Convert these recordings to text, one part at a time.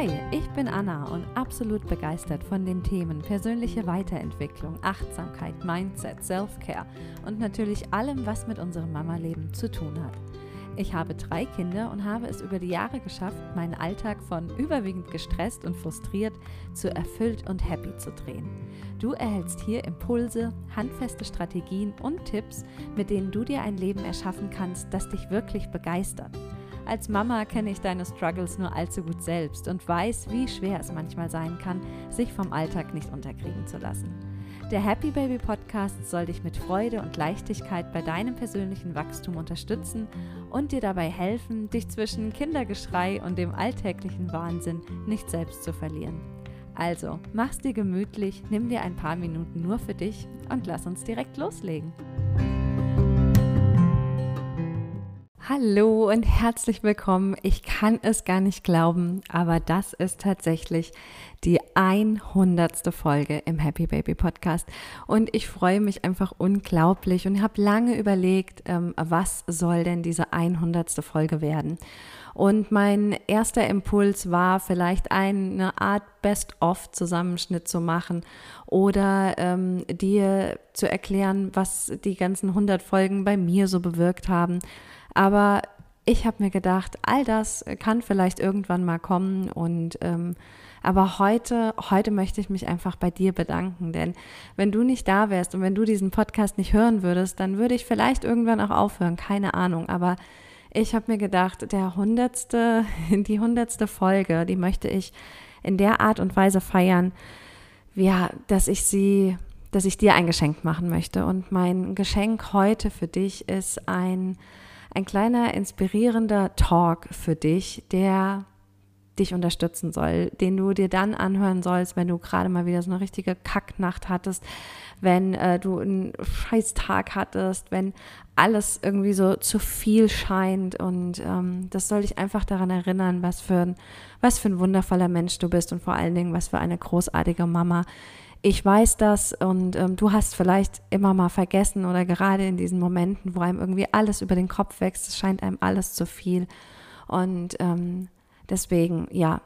Hi, ich bin Anna und absolut begeistert von den Themen persönliche Weiterentwicklung, Achtsamkeit, Mindset, Self-Care und natürlich allem, was mit unserem Mama-Leben zu tun hat. Ich habe drei Kinder und habe es über die Jahre geschafft, meinen Alltag von überwiegend gestresst und frustriert zu erfüllt und happy zu drehen. Du erhältst hier Impulse, handfeste Strategien und Tipps, mit denen du dir ein Leben erschaffen kannst, das dich wirklich begeistert. Als Mama kenne ich deine Struggles nur allzu gut selbst und weiß, wie schwer es manchmal sein kann, sich vom Alltag nicht unterkriegen zu lassen. Der Happy Baby Podcast soll dich mit Freude und Leichtigkeit bei deinem persönlichen Wachstum unterstützen und dir dabei helfen, dich zwischen Kindergeschrei und dem alltäglichen Wahnsinn nicht selbst zu verlieren. Also, mach's dir gemütlich, nimm dir ein paar Minuten nur für dich und lass uns direkt loslegen. Hallo und herzlich willkommen. Ich kann es gar nicht glauben, aber das ist tatsächlich die 100. Folge im Happy Baby Podcast. Und ich freue mich einfach unglaublich und habe lange überlegt, ähm, was soll denn diese 100. Folge werden. Und mein erster Impuls war vielleicht eine Art Best-of-Zusammenschnitt zu machen oder ähm, dir zu erklären, was die ganzen 100 Folgen bei mir so bewirkt haben. Aber ich habe mir gedacht, all das kann vielleicht irgendwann mal kommen und ähm, aber heute, heute möchte ich mich einfach bei dir bedanken, denn wenn du nicht da wärst und wenn du diesen Podcast nicht hören würdest, dann würde ich vielleicht irgendwann auch aufhören, keine Ahnung. Aber ich habe mir gedacht, der hundertste, die hundertste Folge, die möchte ich in der Art und Weise feiern, ja, dass ich sie, dass ich dir ein Geschenk machen möchte. Und mein Geschenk heute für dich ist ein ein kleiner inspirierender Talk für dich, der dich unterstützen soll, den du dir dann anhören sollst, wenn du gerade mal wieder so eine richtige Kacknacht hattest, wenn äh, du einen scheiß Tag hattest, wenn alles irgendwie so zu viel scheint. Und ähm, das soll dich einfach daran erinnern, was für ein, was für ein wundervoller Mensch du bist und vor allen Dingen, was für eine großartige Mama ich weiß das und ähm, du hast vielleicht immer mal vergessen oder gerade in diesen Momenten, wo einem irgendwie alles über den Kopf wächst, es scheint einem alles zu viel. Und ähm, deswegen, ja,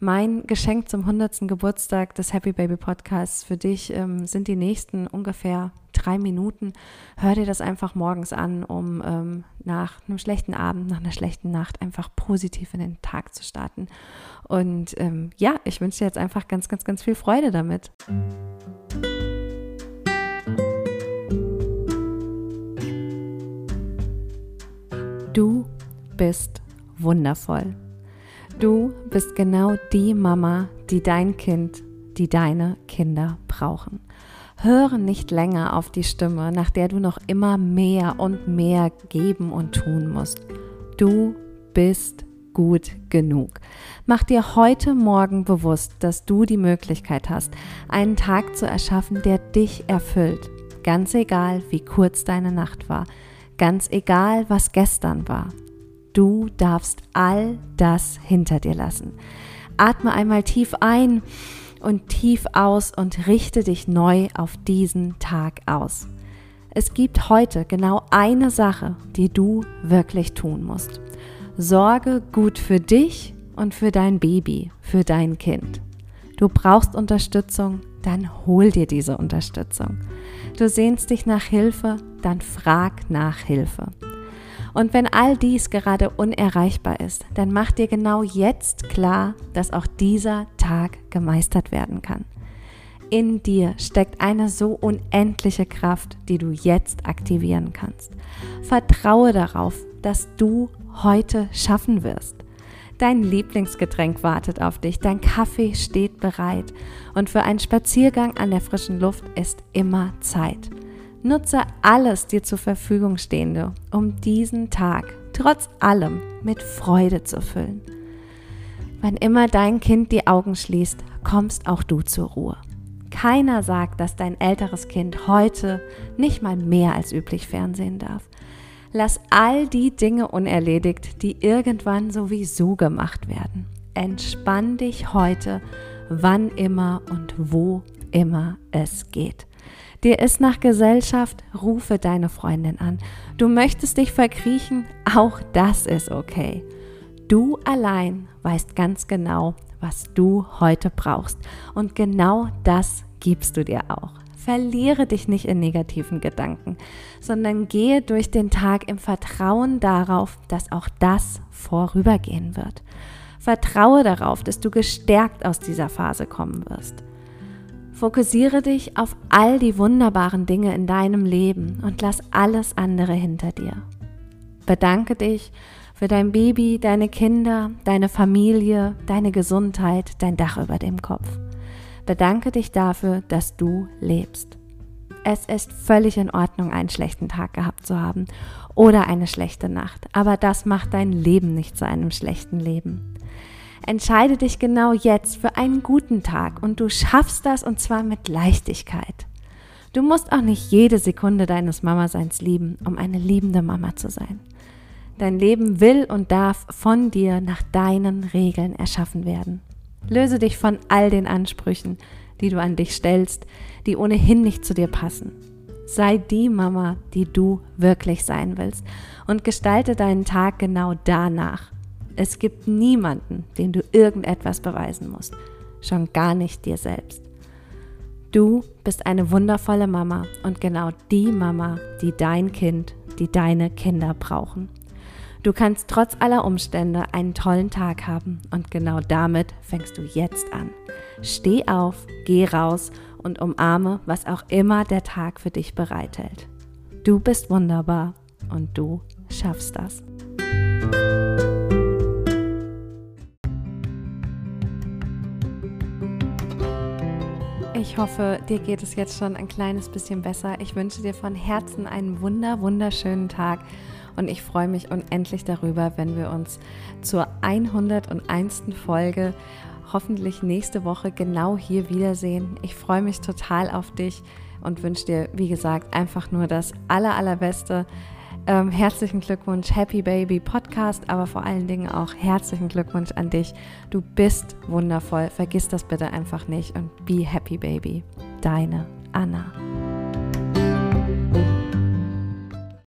mein Geschenk zum 100. Geburtstag des Happy Baby Podcasts für dich ähm, sind die nächsten ungefähr drei Minuten. Hör dir das einfach morgens an, um ähm, nach einem schlechten Abend, nach einer schlechten Nacht einfach positiv in den Tag zu starten. Und ähm, ja, ich wünsche dir jetzt einfach ganz, ganz, ganz viel Freude damit. Du bist wundervoll. Du bist genau die Mama, die dein Kind, die deine Kinder brauchen. Höre nicht länger auf die Stimme, nach der du noch immer mehr und mehr geben und tun musst. Du bist gut genug. Mach dir heute Morgen bewusst, dass du die Möglichkeit hast, einen Tag zu erschaffen, der dich erfüllt. Ganz egal, wie kurz deine Nacht war. Ganz egal, was gestern war. Du darfst all das hinter dir lassen. Atme einmal tief ein und tief aus und richte dich neu auf diesen Tag aus. Es gibt heute genau eine Sache, die du wirklich tun musst. Sorge gut für dich und für dein Baby, für dein Kind. Du brauchst Unterstützung, dann hol dir diese Unterstützung. Du sehnst dich nach Hilfe, dann frag nach Hilfe. Und wenn all dies gerade unerreichbar ist, dann mach dir genau jetzt klar, dass auch dieser Tag gemeistert werden kann. In dir steckt eine so unendliche Kraft, die du jetzt aktivieren kannst. Vertraue darauf, dass du heute schaffen wirst. Dein Lieblingsgetränk wartet auf dich, dein Kaffee steht bereit und für einen Spaziergang an der frischen Luft ist immer Zeit. Nutze alles dir zur Verfügung Stehende, um diesen Tag trotz allem mit Freude zu füllen. Wann immer dein Kind die Augen schließt, kommst auch du zur Ruhe. Keiner sagt, dass dein älteres Kind heute nicht mal mehr als üblich fernsehen darf. Lass all die Dinge unerledigt, die irgendwann sowieso gemacht werden. Entspann dich heute, wann immer und wo immer es geht. Dir ist nach Gesellschaft, rufe deine Freundin an. Du möchtest dich verkriechen, auch das ist okay. Du allein weißt ganz genau, was du heute brauchst. Und genau das gibst du dir auch. Verliere dich nicht in negativen Gedanken, sondern gehe durch den Tag im Vertrauen darauf, dass auch das vorübergehen wird. Vertraue darauf, dass du gestärkt aus dieser Phase kommen wirst. Fokussiere dich auf all die wunderbaren Dinge in deinem Leben und lass alles andere hinter dir. Bedanke dich für dein Baby, deine Kinder, deine Familie, deine Gesundheit, dein Dach über dem Kopf. Bedanke dich dafür, dass du lebst. Es ist völlig in Ordnung, einen schlechten Tag gehabt zu haben oder eine schlechte Nacht, aber das macht dein Leben nicht zu einem schlechten Leben. Entscheide dich genau jetzt für einen guten Tag und du schaffst das und zwar mit Leichtigkeit. Du musst auch nicht jede Sekunde deines Mamaseins lieben, um eine liebende Mama zu sein. Dein Leben will und darf von dir nach deinen Regeln erschaffen werden. Löse dich von all den Ansprüchen, die du an dich stellst, die ohnehin nicht zu dir passen. Sei die Mama, die du wirklich sein willst und gestalte deinen Tag genau danach. Es gibt niemanden, dem du irgendetwas beweisen musst, schon gar nicht dir selbst. Du bist eine wundervolle Mama und genau die Mama, die dein Kind, die deine Kinder brauchen. Du kannst trotz aller Umstände einen tollen Tag haben und genau damit fängst du jetzt an. Steh auf, geh raus und umarme, was auch immer der Tag für dich bereithält. Du bist wunderbar und du schaffst das. Ich hoffe, dir geht es jetzt schon ein kleines bisschen besser. Ich wünsche dir von Herzen einen wunder, wunderschönen Tag und ich freue mich unendlich darüber, wenn wir uns zur 101. Folge hoffentlich nächste Woche genau hier wiedersehen. Ich freue mich total auf dich und wünsche dir, wie gesagt, einfach nur das aller, allerbeste. Ähm, herzlichen Glückwunsch, Happy Baby Podcast, aber vor allen Dingen auch herzlichen Glückwunsch an dich. Du bist wundervoll. Vergiss das bitte einfach nicht und be happy, Baby. Deine Anna.